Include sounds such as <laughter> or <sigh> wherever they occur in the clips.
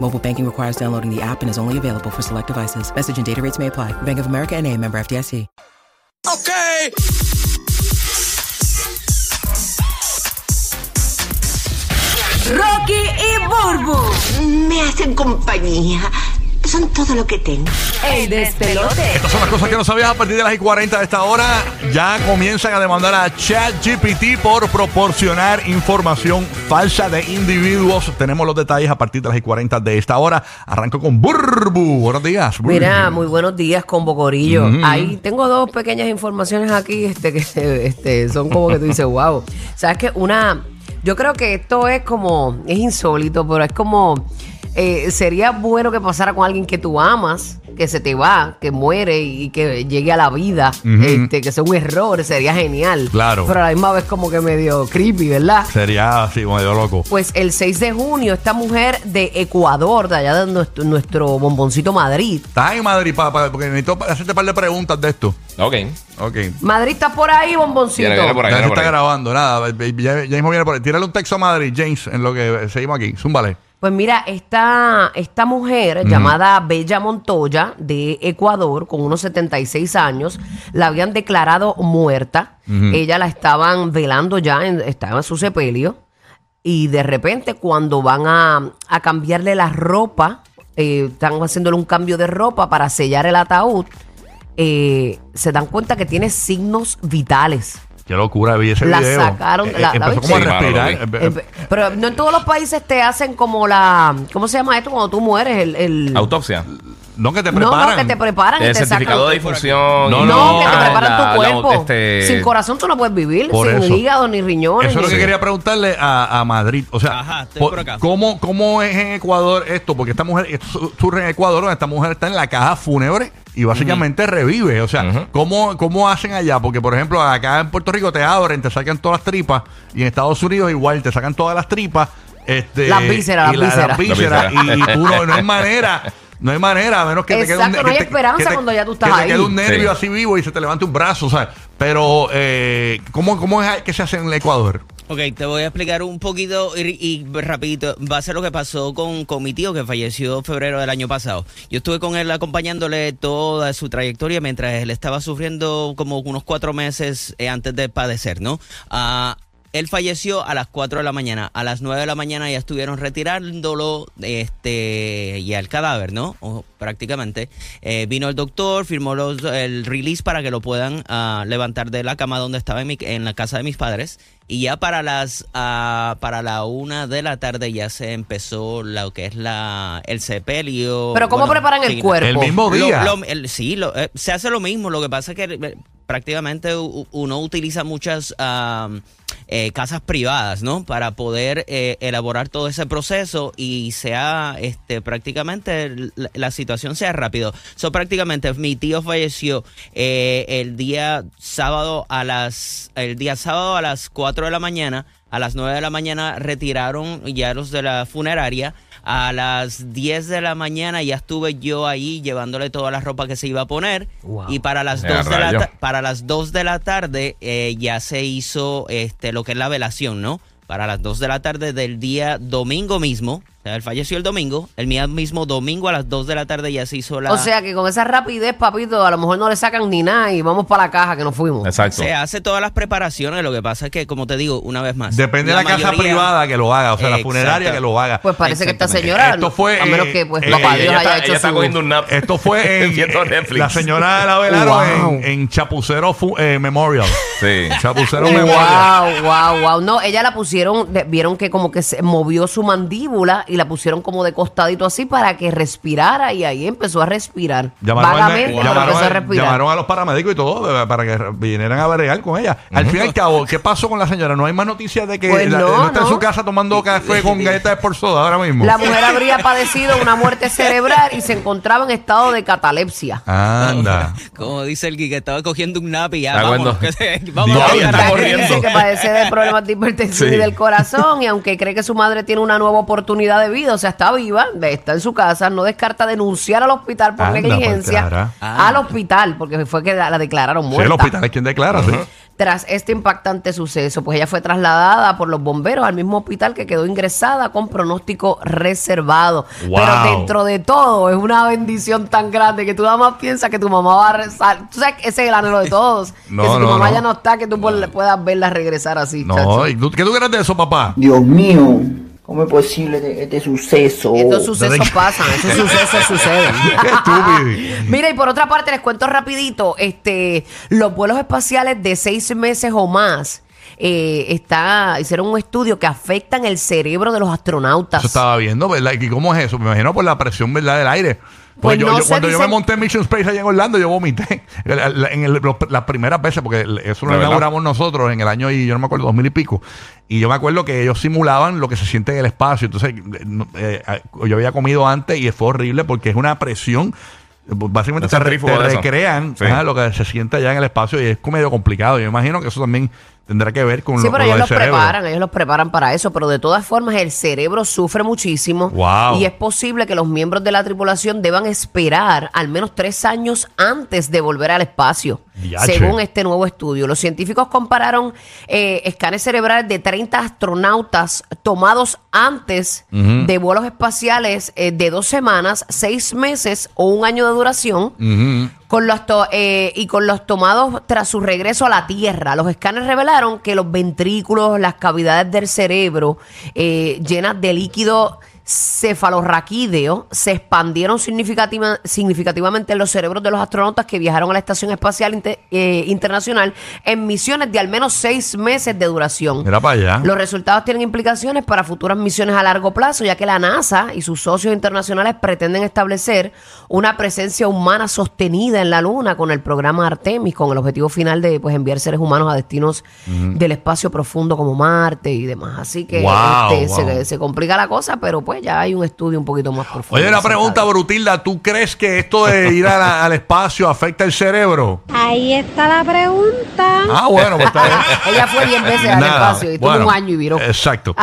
Mobile banking requires downloading the app and is only available for select devices. Message and data rates may apply. Bank of America and a member FDIC. Okay. Rocky y Burbu. Me hacen compañía. Son todo lo que tengo. El despelote. Estas son las cosas que no sabías a partir de las y 40 de esta hora. Ya comienzan a demandar a ChatGPT por proporcionar información falsa de individuos. Tenemos los detalles a partir de las y 40 de esta hora. Arranco con Burbu. Buenos días. Burbu. Mira, muy buenos días con Bocorillo. Ahí tengo dos pequeñas informaciones aquí este, que <laughs> este, son como que tú dices, wow. Sabes que una, yo creo que esto es como, es insólito, pero es como, eh, sería bueno que pasara con alguien que tú amas, que se te va, que muere y que llegue a la vida, este, que sea un error, sería genial. Claro. Pero a la misma vez como que medio creepy, ¿verdad? Sería así, medio loco. Pues el 6 de junio, esta mujer de Ecuador, de allá de nuestro, nuestro bomboncito Madrid, Estás en Madrid, papá, porque necesito hacerte un par de preguntas de esto. Ok. Ok. Madrid está por ahí, bomboncito. Viene, viene por ahí. Ya se está ahí. grabando, nada. Ya, ya mismo viene por ahí. Tírale un texto a Madrid, James, en lo que seguimos aquí. Zúmbale. Pues mira, esta, esta mujer llamada Bella Montoya de Ecuador, con unos 76 años, la habían declarado muerta. Ella la estaban velando ya, en- estaba en su sepelio. Y de repente, cuando van a, a cambiarle la ropa, eh, están haciéndole un cambio de ropa para sellar el ataúd, eh, se dan cuenta que tiene signos vitales. Qué locura, vi ese La video. sacaron, la- la empezó viste. como a respirar. Eh, Eh, pero no en todos los países te hacen como la. ¿Cómo se llama esto? Cuando tú mueres, el. el- Autopsia. No, que te preparan. no, que te preparan y El te certificado sacan. de difunción. No, No, no, que te ah, preparan la- tu la- cuerpo. este- Sin corazón tú no puedes vivir, Por sin eso. hígado ni riñones. Eso es lo que quería preguntarle a, a Madrid. O sea, Ajá, estoy po- por acá. ¿cómo, ¿cómo es en Ecuador esto? Porque esta mujer, esto surge en Ecuador, donde esta mujer está en la caja fúnebre y básicamente revive. O sea. ¿cómo, ¿cómo hacen allá? Porque, por ejemplo, acá en Puerto Rico te abren, te sacan todas las tripas y en Estados Unidos igual te sacan todas las tripas. Este, Las vísceras, las la- vísceras. vísceras, Las Y, y tú no, no hay manera. No hay manera, a menos que te quede un Exacto, no hay que te- esperanza que te- cuando ya tú estás que te ahí. quede un nervio Sí. así vivo y se te levante un brazo, o sea. Pero, eh, ¿cómo, ¿cómo es que se hace en el Ecuador? Ok, te voy a explicar un poquito y, y rapidito. Va a ser lo que pasó con, con mi tío que falleció en febrero del año pasado. Yo estuve con él acompañándole toda su trayectoria mientras él estaba sufriendo como unos cuatro meses eh, antes de padecer, ¿no? Ah, él falleció a las 4 de la mañana. A las 9 de la mañana ya estuvieron retirándolo este, y el cadáver, ¿no? O, prácticamente. Eh, vino el doctor, firmó los, el release para que lo puedan ah, levantar de la cama donde estaba en, mi- en la casa de mis padres. Y ya para las ah, para la una de la tarde ya se empezó lo que es la el sepelio. Pero ¿cómo preparan el cuerpo? El mismo lo- día. lo- el- sí, lo- eh, se hace lo mismo. Lo que pasa es que eh, prácticamente uno utiliza muchas am, eh, casas privadas, ¿no? Para poder eh, elaborar todo ese proceso y sea, este, prácticamente la, situación sea rápido. So, prácticamente mi tío falleció eh, el día sábado a las, el día sábado a las 4 de la mañana. A las 9 de la mañana retiraron ya los de la funeraria. A las 10 de la mañana ya estuve yo ahí llevándole toda la ropa que se iba a poner. Wow. Y para las Eh, 2 de la para las 2 de la tarde eh, ya se hizo este lo que es la velación, ¿no? Para las 2 de la tarde del día domingo mismo O sea, él falleció el domingo, el mismo domingo a las 2 de la tarde ya se hizo la... O sea que con esa rapidez, papito, a lo mejor no le sacan ni nada y vamos para la caja que nos fuimos. Exacto. se hace todas las preparaciones, lo que pasa es que, como te digo, una vez más... Depende de la casa mayoría- privada que lo haga, o sea, la funeraria que lo haga. Pues parece que esta señora, Esto fue, a menos que pues eh, papá ella Dios ella haya está, hecho ella está su... cogiendo un nap. <laughs> Esto fue <laughs> en, Viendo Netflix. la señora de la velaron Wow. en, en Chapucero Fu- eh, Memorial. Sí. Chapucero Memorial. Wow, wow, wow. No, ella la pusieron, de- vieron que como que se movió su mandíbula y la pusieron como de costadito así para que respirara y ahí empezó a respirar. Llamaron, al- Vagamente, pero llamaron empezó a a, respirar. llamaron a los paramédicos y todo para que vinieran a bregar con ella. Al fin y al cabo, ¿qué pasó con la señora? No hay más noticias de que Pues la- no, está en no. su casa tomando café con galletas de por soda ahora mismo. La mujer habría padecido una muerte cerebral y se encontraba en estado de catalepsia. Anda. <laughs> Como dice el que estaba cogiendo un nap y ya, bueno. que se- <laughs> vamos Diablo, a está O sea, bailar. que corriendo. dice que padece de problemas de hipertensión Sí. y del corazón y aunque cree que su madre tiene una nueva oportunidad de vida, o sea, está viva, está en su casa, no descarta denunciar al hospital por Anda, negligencia. pues, cara. Al hospital, porque fue que la la declararon Sí, muerta. el hospital es quien declara, sí. Tras este impactante suceso, pues ella fue trasladada por los bomberos al mismo hospital que quedó ingresada con pronóstico reservado. Wow. Pero dentro de todo es una bendición tan grande que tú nada más piensas que tu mamá va a rezar. Tú sabes que ese es el anhelo de todos. <laughs> No, que si tu mamá no. ya no está, que tú pu- puedas verla regresar así. No, chacho. ¿y tú- ¿qué tú crees de eso, papá? Dios mío, ¿cómo es posible este, este suceso? Estos sucesos pasan, esos <laughs> sucesos suceden. Qué estúpido. Mira, y por otra parte, les cuento rapidito, este, los vuelos espaciales de seis meses o más eh, está, hicieron un estudio que afectan el cerebro de los astronautas. Eso estaba viendo, ¿verdad? ¿Y cómo es eso? Me imagino por la presión, ¿verdad? Del aire. Pues Pues yo, no yo- sé, cuando yo me monté en Mission Space allá en Orlando, yo vomité. <laughs> En el- los- las primeras veces, porque eso lo inauguramos nosotros en el año, y yo no me acuerdo, dos mil y pico. Y yo me acuerdo que ellos simulaban lo que se siente en el espacio. Entonces, eh, eh, yo había comido antes y fue horrible porque es una presión. Básicamente te, recrean Sí. ajá, lo que se siente allá en el espacio y es como medio complicado. Yo imagino que eso también tendrá que ver con Sí, lo, pero con lo ellos del los cerebro. preparan, ellos los preparan para eso, pero de todas formas el cerebro sufre muchísimo Wow. y es posible que los miembros de la tripulación deban esperar al menos tres años antes de volver al espacio, según este nuevo estudio. Los científicos compararon eh, escanes cerebrales de 30 astronautas tomados antes de vuelos espaciales eh, de dos semanas, seis meses o un año de duración. Ujú. Con los to- eh, y con los tomados tras su regreso a la Tierra, los escáneres revelaron que los ventrículos, las cavidades del cerebro eh, llenas de líquido cefalorraquídeo se expandieron significativa- significativamente en los cerebros de los astronautas que viajaron a la Estación Espacial Inte- eh, Internacional en misiones de al menos seis meses de duración. Mira para allá. Los resultados tienen implicaciones para futuras misiones a largo plazo, ya que la NASA y sus socios internacionales pretenden establecer una presencia humana sostenida en la Luna con el programa Artemis, con el objetivo final de pues, enviar seres humanos a destinos del espacio profundo como Marte y demás. Así que Wow, este, wow. Se, se complica la cosa, pero pues ya hay un estudio un poquito más profundo. Oye, una pregunta, Brutilda. ¿Tú crees que esto de ir a la- al espacio afecta el cerebro? Ahí está la pregunta. Ah, bueno, pues está bien. <laughs> Ella fue 10 veces al Nada, espacio y estuvo bueno, un año y viró. Exacto.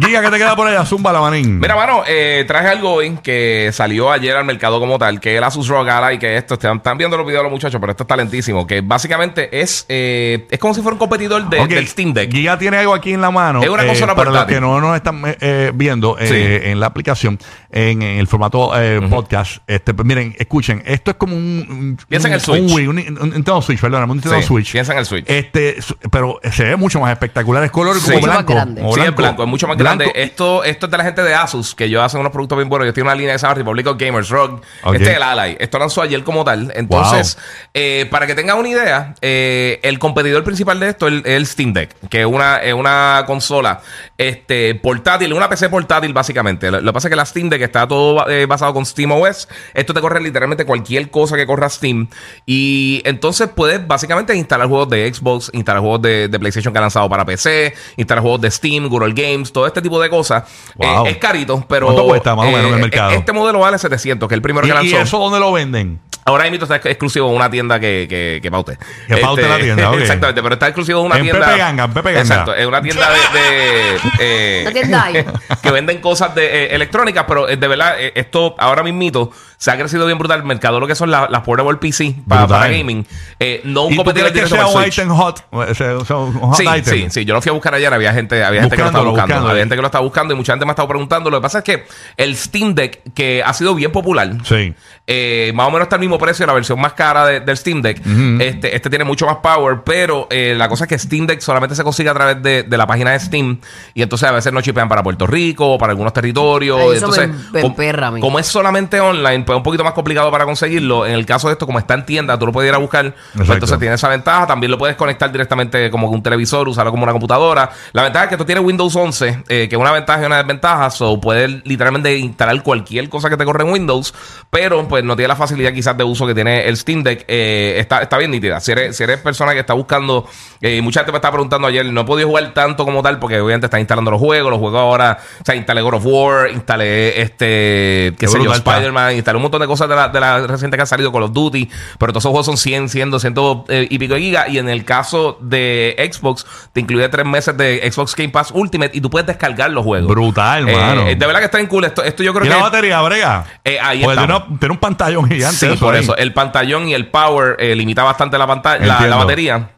Giga, ¿qué te queda por allá? Zumba la manín. Mira, mano, eh, traje algo hoy que salió ayer al mercado como tal, que es el Asus ROG Ally, que esto, están, están viendo los videos los muchachos, pero esto es talentísimo, que básicamente es eh, es como si fuera un competidor de- Ok, del Steam Deck. Giga tiene algo aquí en la mano. Es una consola Para los portátil. que no nos están eh, eh, viendo eh, Sí. en la aplicación, en, en el formato eh, podcast, este, pues, miren, escuchen, esto es como un. un Piensa en el Switch. Un, un, un Nintendo Switch, perdón, un Nintendo Sí, Switch. piensa en el Switch. Este, su- pero se ve mucho más espectacular. Es color Sí. como blanco. grande. como Sí, es blanco, es mucho más Blanco. grande. Esto, esto es de la gente de Asus, que ellos hacen unos productos bien buenos. Ellos tienen una línea que se llama Republic of Gamers ROG. Ok. Este es el Ally. Esto lanzó ayer como tal. Entonces, eh, para que tengan una idea, eh, el competidor principal de esto es el, es el Steam Deck, que es una, es una consola este, portátil, una PC portátil básicamente. Lo, lo que pasa es que la Steam Deck está todo eh, basado con Steam OS. Esto te corre literalmente cualquier cosa que corra Steam. Y entonces puedes básicamente instalar juegos de Xbox, instalar juegos de, de PlayStation que han lanzado para PC, instalar juegos de Steam, Google Games, todo este tipo de cosas. Wow. Eh, es carito, pero. ¿Cuánto cuesta más o menos en el mercado? Este modelo vale 700, que es el primero que ¿Y, y lanzó. eso dónde lo venden? Ahora mismo está exclusivo en una tienda que, que, que paute. Que paute la tienda, <laughs> ok. Exactamente, pero está exclusivo en una En tienda. Pepe Ganga, en Pepe Ganga. Exacto, en una tienda de. de, <laughs> eh, tienda <laughs> que venden cosas de, eh, electrónicas, pero eh, de verdad, eh, esto ahora mismito se ha crecido bien brutal. El mercado, lo que son la- las portable PC para, para gaming. Eh, no un ¿Y tú competidor que sea un item hot? Un Sí, item. sí, sí. Yo lo fui a buscar ayer. Había gente, había gente que lo estaba buscando. buscándolo. Había gente que lo estaba buscando y mucha gente me ha estado preguntando. Lo que pasa es que el Steam Deck, que ha sido bien popular, Sí. eh, más o menos está al mismo precio de la versión más cara de- del Steam Deck. este, este tiene mucho más power, pero eh, la cosa es que Steam Deck solamente se consigue a través de, de la página de Steam. Y entonces a veces no chipean para Puerto Rico o para algunos territorios. Ay, eso entonces, me- me com- emperra a mí. como es solamente online, pues es un poquito más complicado para conseguirlo. En el caso de esto, como está en tienda, tú lo puedes ir a buscar. Pues entonces tiene esa ventaja. También lo puedes conectar directamente como un televisor, usarlo como una computadora. La ventaja es que tú tienes Windows 11, eh, que es una ventaja y una desventaja. O puedes literalmente instalar cualquier cosa que te corre en Windows, pero pues no tiene la facilidad quizás de uso que tiene el Steam Deck. Eh, está, está bien nítida. Si eres, si eres persona que está buscando, eh, mucha gente me estaba preguntando ayer, no he podido jugar tanto como tal, porque obviamente está instalando los juegos. Los juegos ahora, o sea, instalé God of War, instalé este, qué Qué sé yo, brutal está. Spider-Man, instalé un montón de cosas de la, de la reciente que han salido Call of Duty, pero todos esos juegos son 100, 100, 200 eh, y pico de gigas. Y en el caso de Xbox, te incluye tres meses de Xbox Game Pass Ultimate y tú puedes descargar los juegos. Brutal, Eh, mano. de verdad que está en cool. Esto, esto yo creo ¿Y que. la batería, brega? Eh, ahí Pues tiene, una- tiene un pantallón gigante. Sí, por ahí. eso. El pantallón y el power eh, limita bastante la pantalla, la, la batería.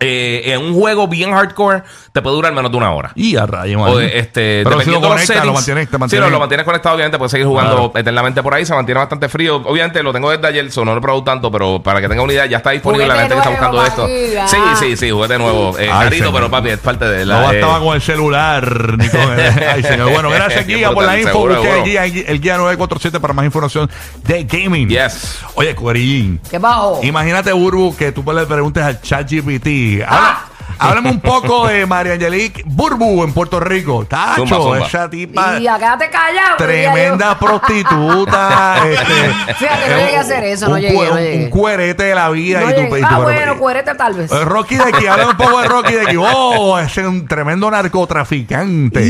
Eh, en un juego bien hardcore te puede durar menos de una hora. Y a rayo, mano. O, este, Pero si lo de lo mantienes, te Sí, mantienes. lo mantienes conectado, obviamente, puedes seguir jugando Claro. eternamente por ahí. Se mantiene bastante frío. Obviamente lo tengo desde ayer, so no lo he probado tanto, pero para que tenga una idea, ya está disponible la gente que está buscando esto. papi, Sí, ah. sí, sí, juguete nuevo. Eh, Ay, carito, señor. pero papi, es parte de la. No bastaba eh, con el celular ni con el... <laughs> Ay, señor. Bueno, gracias, <laughs> Guía, por la info. seguro, el guía, el guía 947 para más información de gaming. Yes. Oye, Cuerillín. ¿Qué bajo? Imagínate, Burbu, que tú le preguntes al ChatGPT. Habla- Háblame un poco de María Angelique Burbu en Puerto Rico. Tacho, Zumba, zumba. esa tipa. Y quédate callado. Tremenda prostituta. este, Fíjate, no llegué a un- hacer eso, no un llegué, cue- no un- llegué. Un cuerete de la vida. No y llegué. y ah, pero- bueno, cuerete tal vez. eh, Rocky de aquí, háblame un poco de Rocky de aquí. Oh, es un tremendo narcotraficante.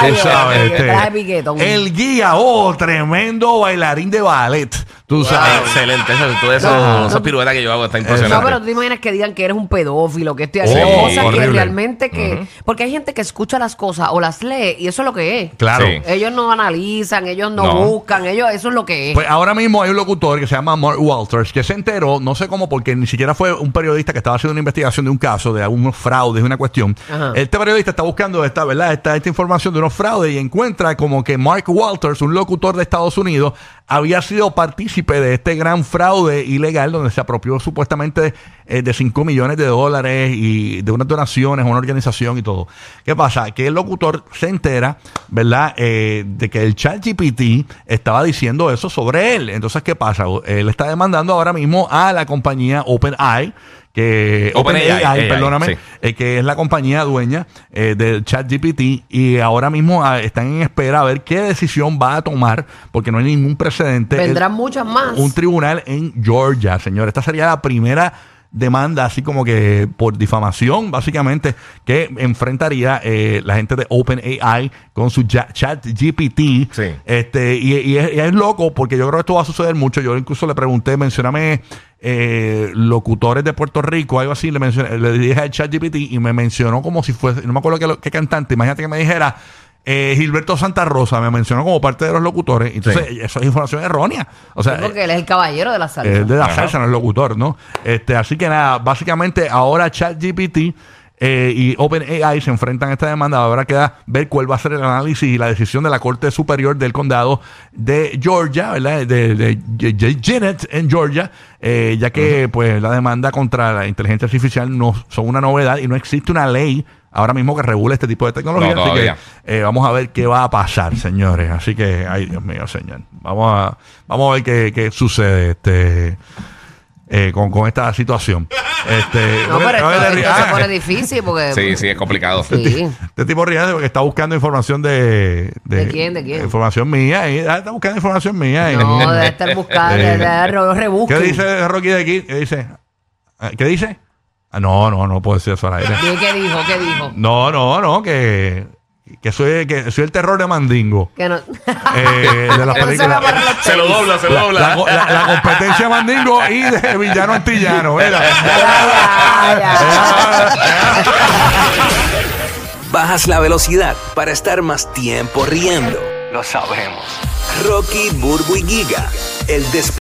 Rayos, sabes, este, el guía, oh, tremendo bailarín de ballet. Tú sabes. excelente. Eso, todo eso, No, esas no. piruetas que yo hago está No, impresionante. pero tú te imaginas que digan que eres un pedófilo, que estoy haciendo Oh, cosas que realmente que... Porque hay gente que escucha las cosas o las lee y eso es lo que es. Claro. Sí. Ellos no analizan, ellos no, No. buscan, ellos eso es lo que es. Pues ahora mismo hay un locutor que se llama Mark Walters que se enteró, no sé cómo, porque ni siquiera fue un periodista que estaba haciendo una investigación de un caso, de algunos fraudes, de una cuestión. Ajá. Este periodista está buscando esta, ¿verdad? Esta, esta información de unos fraudes y encuentra como que Mark Walters, un locutor de Estados Unidos, había sido partícipe de este gran fraude ilegal donde se apropió supuestamente eh, de 5 millones de dólares y de unas donaciones a una organización y todo. ¿Qué pasa? Que el locutor se entera, ¿verdad? Eh, de que el chat GPT estaba diciendo eso sobre él. Entonces, ¿qué pasa? Él está demandando ahora mismo a la compañía OpenAI que OpenAI, AI, perdóname, sí. eh, que es la compañía dueña eh, del ChatGPT y ahora mismo ah, están en espera a ver qué decisión va a tomar porque no hay ningún precedente. Vendrán El- muchas más. un tribunal en Georgia, señor. Esta sería la primera demanda, así como que por difamación, básicamente, que enfrentaría eh, la gente de OpenAI con su chat GPT. Sí. Este, y, y es, y es loco porque yo creo que esto va a suceder mucho. Yo incluso le pregunté, mencioname eh, locutores de Puerto Rico, algo así, le, mencioné, le dije al chat GPT y me mencionó como si fuese, no me acuerdo qué, qué cantante, imagínate que me dijera. Eh, Gilberto Santa Rosa me mencionó como parte de los locutores, entonces eso es información errónea. O sea, porque él es el caballero de la salsa. es de la salsa, no es locutor, ¿no? Este, así que nada, básicamente ahora ChatGPT eh, y OpenAI se enfrentan a esta demanda. Ahora queda ver cuál va a ser el análisis y la decisión de la Corte Superior del Condado de Georgia, ¿verdad? De, de, de en Georgia, eh, ya que pues la demanda contra la inteligencia artificial no son una novedad y no existe una ley ahora mismo que regule este tipo de tecnología. No, así que eh, vamos a ver qué va a pasar, señores. Así que, ay Dios mío, señor. Vamos a, vamos a ver qué, qué sucede este eh, con, con esta situación. Este, <laughs> no, pero esto, de- esto se pone difícil porque... Sí, sí, es complicado. Sí. Este tipo ríe porque está buscando información de, ¿De quién, de quién? Información mía. Y, ah, está buscando información mía. y- No, debe estar <laughs> buscando, Eh, re- rebusquen. ¿Qué dice Rocky de aquí? ¿Qué dice? Ah, ¿Qué dice? Ah, no, no, no puedo decir eso al aire. ¿Qué, qué dijo? ¿Qué dijo? No, no, no, que, que soy, que soy el terror de Mandingo. Que no... Eh, de las <laughs> películas. Se lo dobla, se lo La, dobla. la- la- la competencia de Mandingo y de villano antillano. mira. <laughs> Ya, ya, ya. Bajas la velocidad para estar más tiempo riendo. Lo sabemos. Rocky, Burbu y Giga, el